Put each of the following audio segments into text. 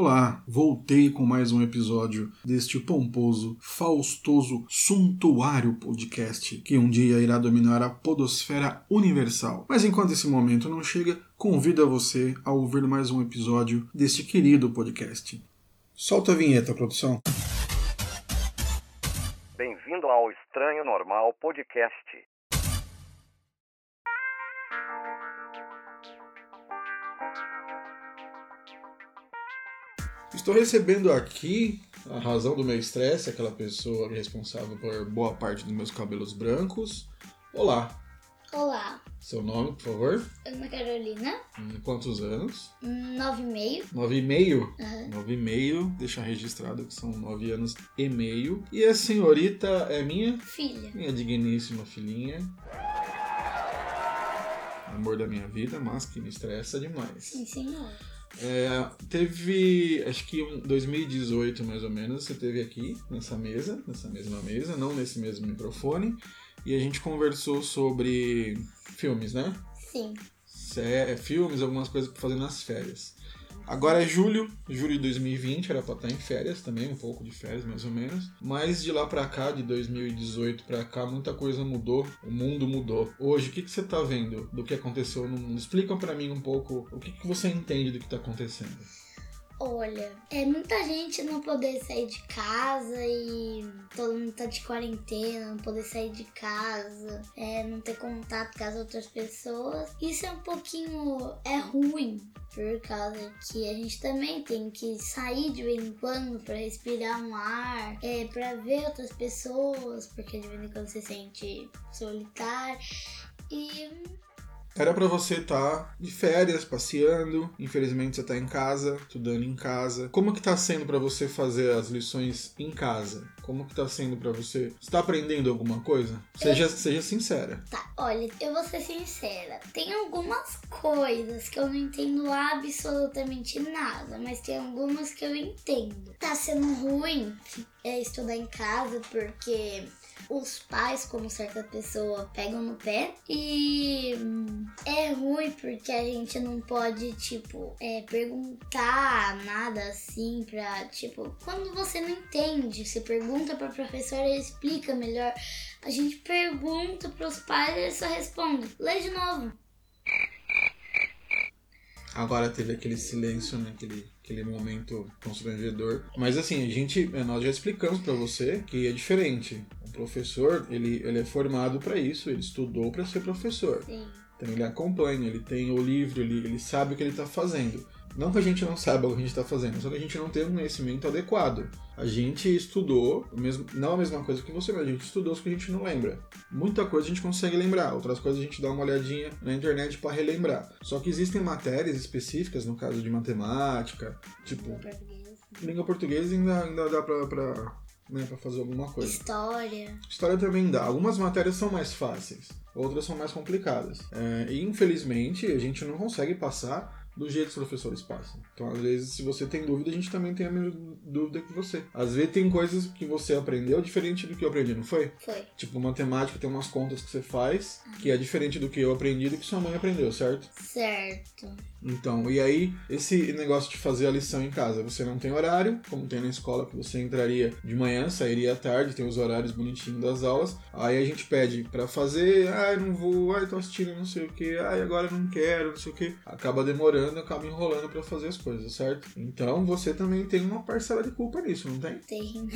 Olá, voltei com mais um episódio deste pomposo, faustoso, suntuário podcast que um dia irá dominar a podosfera universal. Mas enquanto esse momento não chega, convido a você a ouvir mais um episódio deste querido podcast. Solta a vinheta, produção. Bem-vindo ao Estranho Normal Podcast. Estou recebendo aqui a razão do meu estresse, aquela pessoa responsável por boa parte dos meus cabelos brancos. Olá, Olá, seu nome, por favor? Ana Carolina, Hum, Quantos anos? nove e meio. Nove e meio? Aham. Nove e meio, deixa registrado que são nove anos e meio. E a senhorita é minha? Filha. Minha digníssima filhinha. Amor da minha vida, mas que me estressa demais. Sim, senhor. É, teve, acho que em 2018 mais ou menos, você teve aqui nessa mesa, nessa mesma mesa, não nesse mesmo microfone, e a gente conversou sobre filmes, né? Sim. Sé- filmes, algumas coisas pra fazer nas férias. Agora é julho, julho de 2020, era pra estar em férias também, um pouco de férias mais ou menos. Mas de lá pra cá, de 2018 pra cá, muita coisa mudou, o mundo mudou. Hoje, o que, que você tá vendo do que aconteceu no mundo? Explica pra mim um pouco o que, que você entende do que tá acontecendo. Olha, é muita gente não poder sair de casa e todo mundo tá de quarentena, não poder sair de casa, é, não ter contato com as outras pessoas. Isso é um pouquinho é ruim, por causa que a gente também tem que sair de vez em quando pra respirar um ar, é, para ver outras pessoas, porque de vez em quando você se sente solitário. E Era pra você estar de férias, passeando. Infelizmente você tá em casa, estudando em casa. Como que tá sendo pra você fazer as lições em casa? Como que tá sendo pra você? Você tá aprendendo alguma coisa? Seja, seja sincera. Tá, olha, eu vou ser sincera. Tem algumas coisas que eu não entendo absolutamente nada, mas tem algumas que eu entendo. Tá sendo ruim é, estudar em casa porque os pais, como certa pessoa, pegam no pé. E hum, é ruim porque a gente não pode, tipo, é, perguntar nada assim pra, tipo, quando você não entende, você pergunta pra professora e explica melhor. A gente pergunta pros pais e eles só respondem, lê de novo. Agora teve aquele silêncio, né? Aquele, aquele momento constrangedor. Mas assim, a gente, nós já explicamos pra você que é diferente. O professor, ele, ele é formado pra isso, ele estudou pra ser professor. Sim. Então ele acompanha, ele tem o livro, ele, ele sabe o que ele está fazendo. Não que a gente não saiba o que a gente está fazendo, só que a gente não tem um conhecimento adequado. A gente estudou, o mesmo, não a mesma coisa que você, mas a gente estudou as que a gente não lembra. Muita coisa a gente consegue lembrar, outras coisas a gente dá uma olhadinha na internet para relembrar. Só que existem matérias específicas, no caso de matemática, tipo, Língua portuguesa. língua portuguesa ainda, ainda dá pra, pra, né, pra fazer alguma coisa. História. História também dá. Algumas matérias são mais fáceis, outras são mais complicadas. É, e infelizmente a gente não consegue passar do jeito que os professores passam. Então, às vezes, se você tem dúvida, a gente também tem a mesma dúvida que você. Às vezes tem coisas que você aprendeu diferente do que eu aprendi, não foi? Foi. Tipo, matemática tem umas contas que você faz que é diferente do que eu aprendi e do que sua mãe aprendeu, certo? Certo. Então, e aí, esse negócio de fazer a lição em casa, você não tem horário, como tem na escola, que você entraria de manhã, sairia à tarde, tem os horários bonitinhos das aulas. Aí a gente pede pra fazer, ai, não vou, ai, tô assistindo não sei o que, ai, agora não quero, não sei o que. Acaba demorando, acaba enrolando pra fazer as coisas, certo? Então, você também tem uma parcela de culpa nisso, não tem? Tem.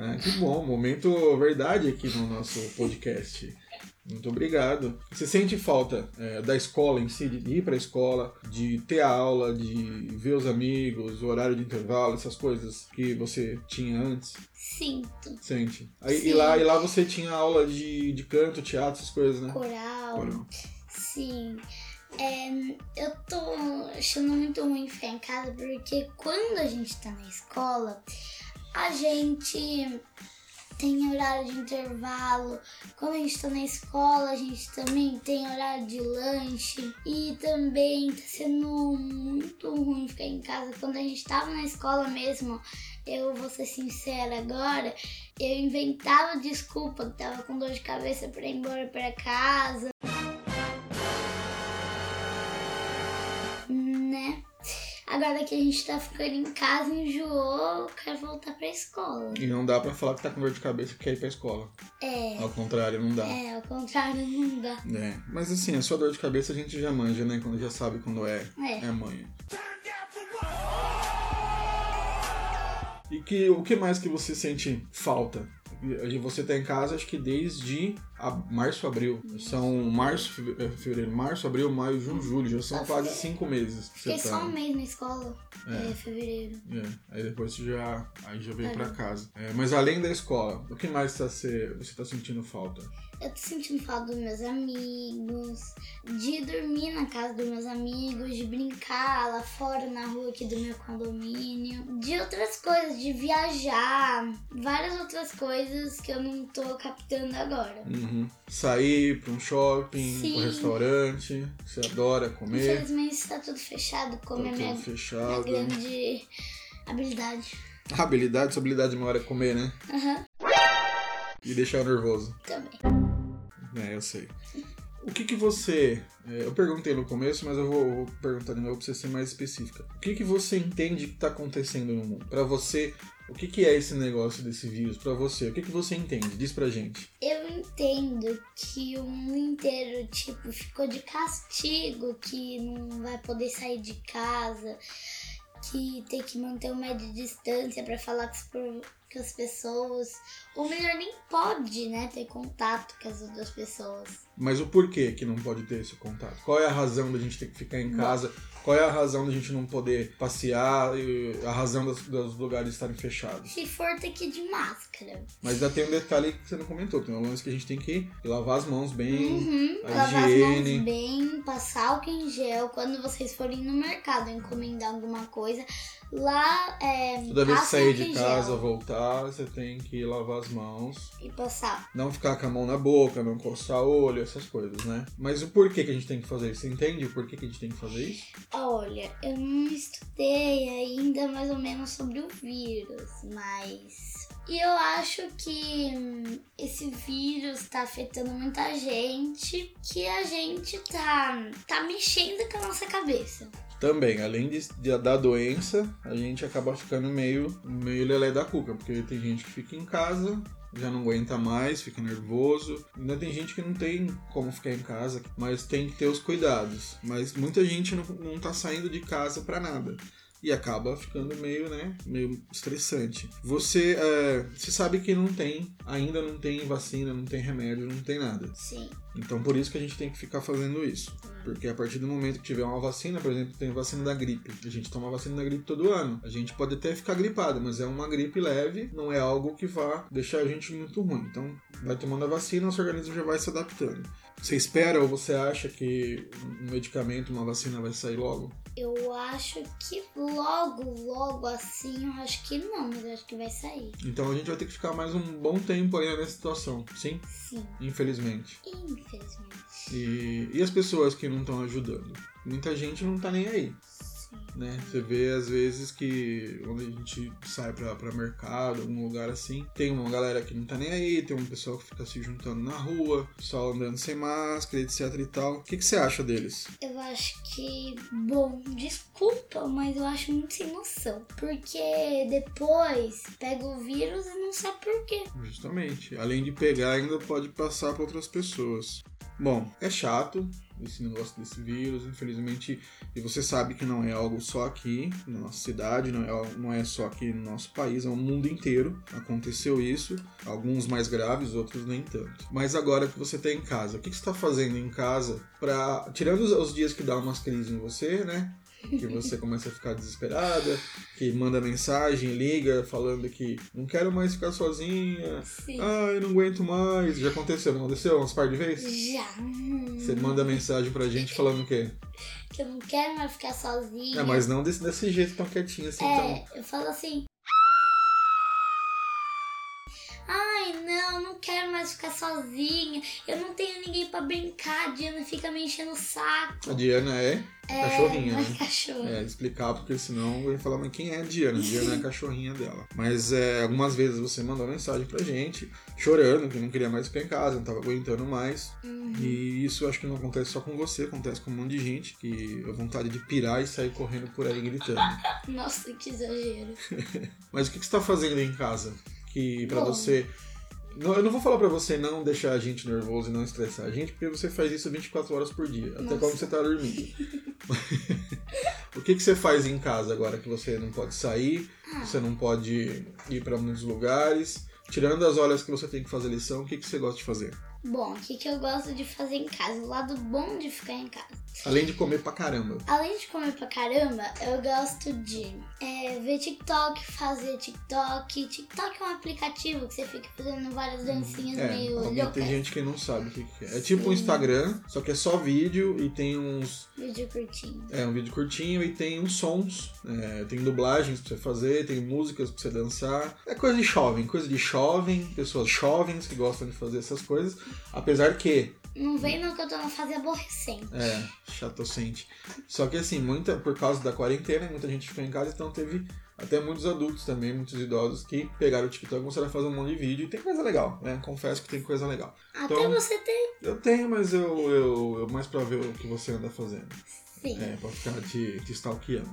É, que bom, momento verdade aqui no nosso podcast. Muito obrigado. Você sente falta é, da escola em si, de ir pra escola, de ter aula, de ver os amigos, o horário de intervalo, essas coisas que você tinha antes? Sinto. Sente. Aí, e, lá, e lá você tinha aula de, de canto, teatro, essas coisas, né? Coral. Coral. Sim. É, eu tô achando muito ruim ficar em casa porque quando a gente tá na escola, a gente tem horário de intervalo. Quando a gente tá na escola, a gente também tem horário de lanche. E também tá sendo muito ruim ficar em casa. Quando a gente tava na escola mesmo, eu vou ser sincera agora, eu inventava desculpa que tava com dor de cabeça pra ir embora pra casa. Agora que a gente tá ficando em casa, enjoou, quer voltar pra escola. E não dá pra falar que tá com dor de cabeça que quer ir pra escola. É. Ao contrário, não dá. É, ao contrário, não dá. É, mas assim, a sua dor de cabeça a gente já manja, né? Quando já sabe quando é, É. é manha. E que, o que mais que você sente falta? Você tá em casa, acho que desde a- março, abril. São março, eh, fevereiro, março, abril, maio, junho, julho. Já são quase cinco meses. que Fiquei você só tá. um mês na escola, É. é, fevereiro. É, aí depois você já, aí já veio pra Caramba. casa. É, mas além da escola, o que mais tá se, você tá sentindo falta? Eu tô sentindo falta dos meus amigos, de dormir na casa dos meus amigos, de brincar lá fora na rua aqui do meu condomínio, de outras coisas, de viajar, várias outras coisas que eu não tô captando agora. Uhum. Sair pra um shopping, Sim. um restaurante, você adora comer, Infelizmente tá tudo fechado, como tá é minha, tudo minha fechado. grande habilidade. A habilidade, sua habilidade maior é comer, né? Aham, E deixar nervoso. também. É, eu sei. O que que você... é, eu perguntei no começo, mas eu vou, vou perguntar de novo pra você ser mais específica. O que que você entende que tá acontecendo no mundo? Pra você, o que que é esse negócio desse vírus? Pra você, o que que você entende? Diz pra gente. Eu entendo que o mundo inteiro, tipo, ficou de castigo, que não vai poder sair de casa, que tem que manter uma média de distância pra falar com as, com as pessoas. Ou melhor, nem pode, né, ter contato com as outras pessoas. Mas o porquê que não pode ter esse contato? Qual é a razão da gente ter que ficar em casa? Qual é a razão da gente não poder passear? A razão dos, dos lugares estarem fechados? Se for, ter que ir de máscara. Mas ainda tem um detalhe que você não comentou. Tem um lance que a gente tem que lavar as mãos bem. Uhum, a lavar as higiene. mãos bem, passar álcool em gel. Quando vocês forem no mercado encomendar alguma coisa, lá é. Toda vez que sair de casa, gel voltar, você tem que lavar as mãos. E passar. Não ficar com a mão na boca, não coçar olho, essas coisas, né? Mas o porquê que a gente tem que fazer isso? Você entende o porquê que a gente tem que fazer isso? Olha, eu não estudei ainda mais ou menos sobre o vírus, mas. E eu acho que hum, esse vírus tá afetando muita gente, que a gente tá, tá mexendo com a nossa cabeça. Também, além de, de- da doença, a gente acaba ficando meio, meio lelé da cuca, porque tem gente que fica em casa, já não aguenta mais, fica nervoso. Ainda tem gente que não tem como ficar em casa, mas tem que ter os cuidados. Mas muita gente não, não tá saindo de casa pra nada. E acaba ficando meio, né, meio estressante. Você, é, você sabe que não tem, ainda não tem vacina, não tem remédio, não tem nada. Sim. Então por isso que a gente tem que ficar fazendo isso. Porque a partir do momento que tiver uma vacina, por exemplo, tem vacina da gripe. A gente toma vacina da gripe todo ano. A gente pode até ficar gripado, mas é uma gripe leve, não é algo que vá deixar a gente muito ruim. Então vai tomando a vacina, nosso organismo já vai se adaptando. Você espera ou você acha que um medicamento, uma vacina vai sair logo? Eu acho que logo, logo assim, eu acho que não, mas eu acho que vai sair. Então a gente vai ter que ficar mais um bom tempo aí nessa situação, sim? Sim, Infelizmente. infelizmente. E, e as pessoas que não estão ajudando? Muita gente não tá nem aí. Né? Você vê às vezes que quando a gente sai pra, pra mercado, algum lugar assim, tem uma galera que não tá nem aí, tem um pessoal que fica se juntando na rua, pessoal andando sem máscara, etc e tal. O que, que você acha deles? Eu acho que, bom, desculpa, mas eu acho muito sem noção. Porque depois pega o vírus e não sabe por quê. Justamente. Além de pegar, ainda pode passar para outras pessoas. Bom, é chato esse negócio desse vírus, infelizmente, e você sabe que não é algo só aqui na nossa cidade, não é, não é só aqui no nosso país, é o mundo inteiro. Aconteceu isso, alguns mais graves, outros nem tanto. Mas agora que você está em casa, o que que você está fazendo em casa para tirando os, os dias que dá umas crises em você, né? Que você começa a ficar desesperada, que manda mensagem, liga, falando que não quero mais ficar sozinha, Sim. ah, eu não aguento mais. Já aconteceu, não aconteceu? Uns par de vezes? Já. Você manda mensagem pra gente falando o quê? Que eu não quero mais ficar sozinha. É, mas não desse, desse jeito tão quietinho assim, então. É, eu falo assim. Ai, não, não quero mais ficar sozinha. Eu não tenho ninguém pra brincar. A Diana fica me enchendo o saco. A Diana é, cachorrinha, é né? cachorro. É, explicar, porque senão eu ia falar, mas quem é a Diana? A Diana é a cachorrinha dela. Mas é, algumas vezes você mandou mensagem pra gente, chorando, que não queria mais ficar em casa, não tava aguentando mais. Uhum. E isso acho que não acontece só com você, acontece com um monte de gente que a vontade de pirar e sair correndo por aí gritando. Nossa, que exagero. Mas o que que você tá fazendo em casa? Que Bom. você. Não, eu não vou falar pra você não deixar a gente nervoso e não estressar a gente, porque você faz isso 24 horas por dia, até Nossa. quando você tá dormindo. o que, que você faz em casa agora que você não pode sair, Ah. você não pode ir pra muitos lugares? Tirando as horas que você tem que fazer lição, o que, que você gosta de fazer? Bom, o que, que eu gosto de fazer em casa? O lado bom de ficar em casa. Além de comer pra caramba. Além de comer pra caramba, eu gosto de é, ver TikTok, fazer TikTok. TikTok é um aplicativo que você fica fazendo várias dancinhas É, meio loucas. tem gente que não sabe o que, é. É tipo um. Instagram, só que é só vídeo e tem uns Vídeo curtinho. É um vídeo curtinho e tem uns sons, é, tem dublagens pra você fazer, tem músicas pra você dançar. É coisa de jovem, coisa de jovem, pessoas jovens que gostam de fazer essas coisas. Apesar que, Não vem no que eu tô numa fase aborrecente. é, chatocente. Só que assim, muita, por causa da quarentena, muita gente ficou em casa, então teve até muitos adultos também, muitos idosos que pegaram o TikTok e começaram a fazer um monte de vídeo e tem coisa legal, né? Confesso que tem coisa legal. Até Então- você tem. Eu tenho, mas eu, eu, eu mais pra ver o que você anda fazendo. Sim. É, pra ficar te, te stalkeando.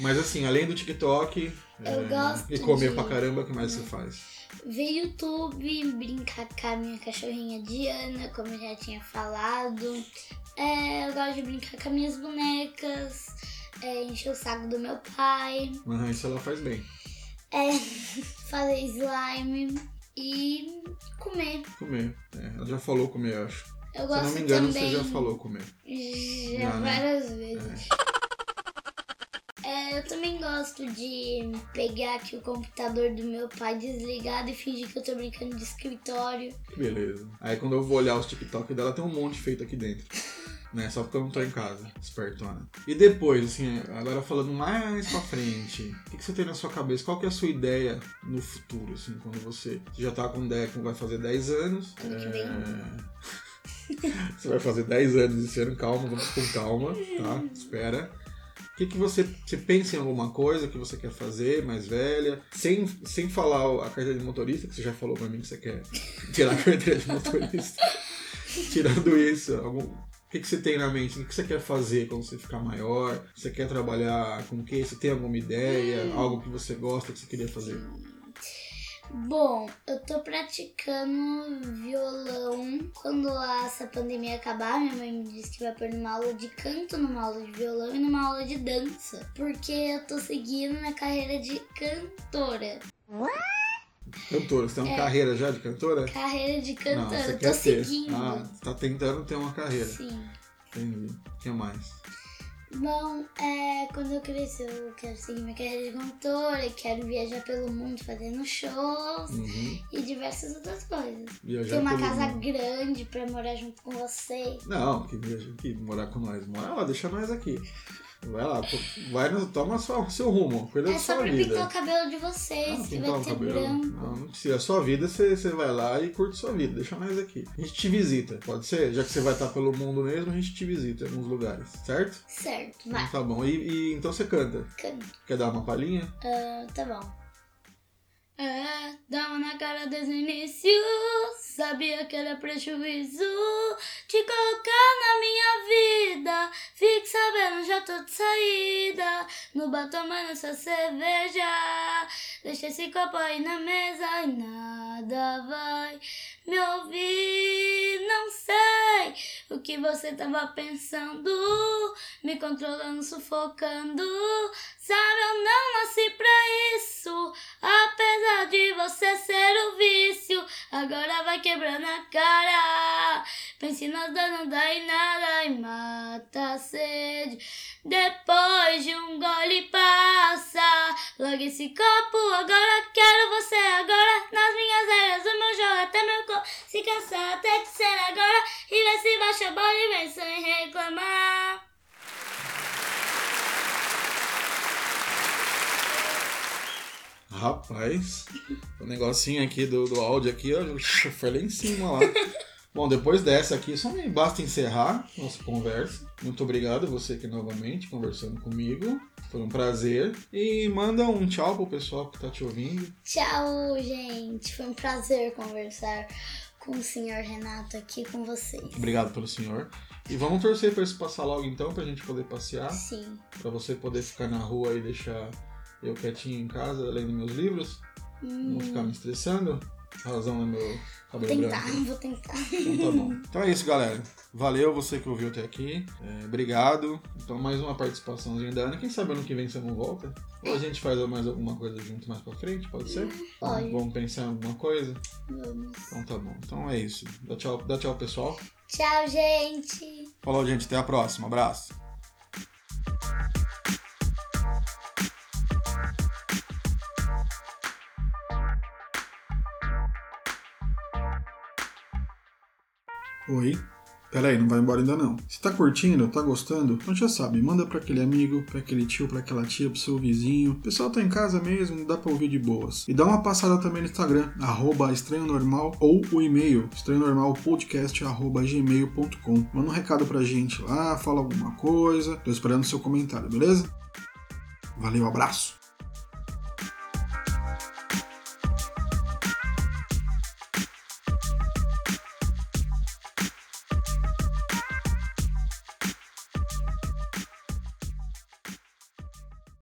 Mas assim, além do TikTok Eu é, gosto e comer de- pra caramba, o que mais você faz? Ver YouTube, brincar com a minha cachorrinha Diana, como eu já tinha falado. É, eu gosto de brincar com as minhas bonecas, é, encher o saco do meu pai, Aham, isso ela faz bem. é, fazer slime e comer. Comer. É, ela já falou comer, eu acho. Eu Se gosto não me engano, também. você já falou comer. Já, Já, né? várias vezes. É, eu também gosto de pegar aqui o computador do meu pai desligado e fingir que eu tô brincando de escritório. Beleza. Aí quando eu vou olhar os TikTok dela, tem um monte feito aqui dentro. Né? Só porque eu não tô em casa, espertona. E depois, assim, agora falando mais pra frente, o que, que você tem na sua cabeça? Qual que é a sua ideia no futuro, assim, quando você, você já tá com ideia que vai fazer 10 anos? Ano que vem. é, você vai fazer 10 anos esse ano, calma, vamos com calma, tá? Espera. O que, que você, você pensa em alguma coisa que você quer fazer, mais velha? Sem, sem falar a carteira de motorista, que você já falou pra mim que você quer tirar a carteira de motorista. Tirando isso, algum, o que, que você tem na mente? O que você quer fazer quando você ficar maior? Você quer trabalhar com o quê? Você tem alguma ideia? Algo que você gosta que você queria fazer? Bom, eu tô praticando violão. Quando essa pandemia acabar, minha mãe me disse que vai pôr numa aula de canto, numa aula de violão e numa aula de dança. Porque eu tô seguindo minha carreira de cantora. Cantora, você tem uma É. carreira já de cantora? Carreira de Não, cantora, quer tô seguindo. Ah, você tá tentando ter uma carreira. Sim. Entendi. O que mais? Bom, é, quando eu crescer, eu quero seguir minha carreira de cantora, quero viajar pelo mundo fazendo shows Uhum. e diversas outras coisas. Viajar Ter uma casa mundo. grande pra morar junto com você. Não, que viaja aqui, morar com nós. Mora lá, deixa nós aqui. Vai lá, vai, no- toma sua, seu rumo, cuida É da só sua vida. pintar o cabelo de vocês, Ah, que vai o ser cabelo. branco. Não, não precisa. A sua vida, você, você vai lá e curte sua vida. Deixa nós aqui. A gente te visita, pode ser? Já que você vai estar pelo mundo mesmo, a gente te visita em alguns lugares, certo? Certo, Então vai, tá bom. E, e então você canta. canto. Quer dar uma palhinha? Ah, tá bom. É, uma na cara desde o início. Sabia que era prejuízo te colocar na minha vida. Fique sabendo, já tô de saída. No bar tomando essa cerveja. Deixa esse copo aí na mesa e nada vai me ouvir. Não sei o que você tava pensando. Me controlando, sufocando. Sabe, eu não nasci pra isso. Apesar de você ser o vício, agora vai quebrando a cara. Pense nas dor, não dá em nada e mata a sede. Depois de um gole passa. Logo esse copo, agora quero você. Agora nas minhas áreas, o meu jogo até meu corpo se cansar até de ser agora. E vê se baixa a bola e vem sem reclamar. Rapaz, o negocinho aqui do, do áudio aqui, ó, foi lá em cima lá. Bom, depois dessa aqui, só me basta encerrar nossa conversa. Muito obrigado você aqui novamente conversando comigo. Foi um prazer. E manda um tchau pro pessoal que tá te ouvindo. Tchau, gente. Foi um prazer conversar com o senhor Renato aqui com vocês. Obrigado pelo senhor. E vamos torcer pra isso passar logo então, pra gente poder passear. Sim. Pra você poder ficar na rua e deixar eu quietinho em casa lendo meus livros. Não ficar me estressando. Razão é meu cabelo Hum. Tentar, branco. vou tentar. Então tá bom. Então é isso, galera. Valeu você que ouviu até aqui. É, obrigado. Então mais uma participaçãozinha da Ana. Quem sabe ano que vem você não volta? Ou a gente faz mais alguma coisa junto mais pra frente, pode ser? pode. Vamos pensar em alguma coisa? Vamos. Então tá bom. Então é isso. Dá tchau, dá tchau pessoal. Tchau, gente. Falou, gente. Até a próxima. Abraço. Oi. Pera aí, não vai embora ainda não. Se tá curtindo, tá gostando, então já sabe, manda pra aquele amigo, pra aquele tio, pra aquela tia, pro seu vizinho. O pessoal tá em casa mesmo, dá pra ouvir de boas. E dá uma passada também no Instagram, arroba estranho normal, ou o e-mail, estranhonormalpodcast.gmail.com. Manda um recado pra gente lá, fala alguma coisa. Tô esperando seu comentário, beleza? Valeu, abraço!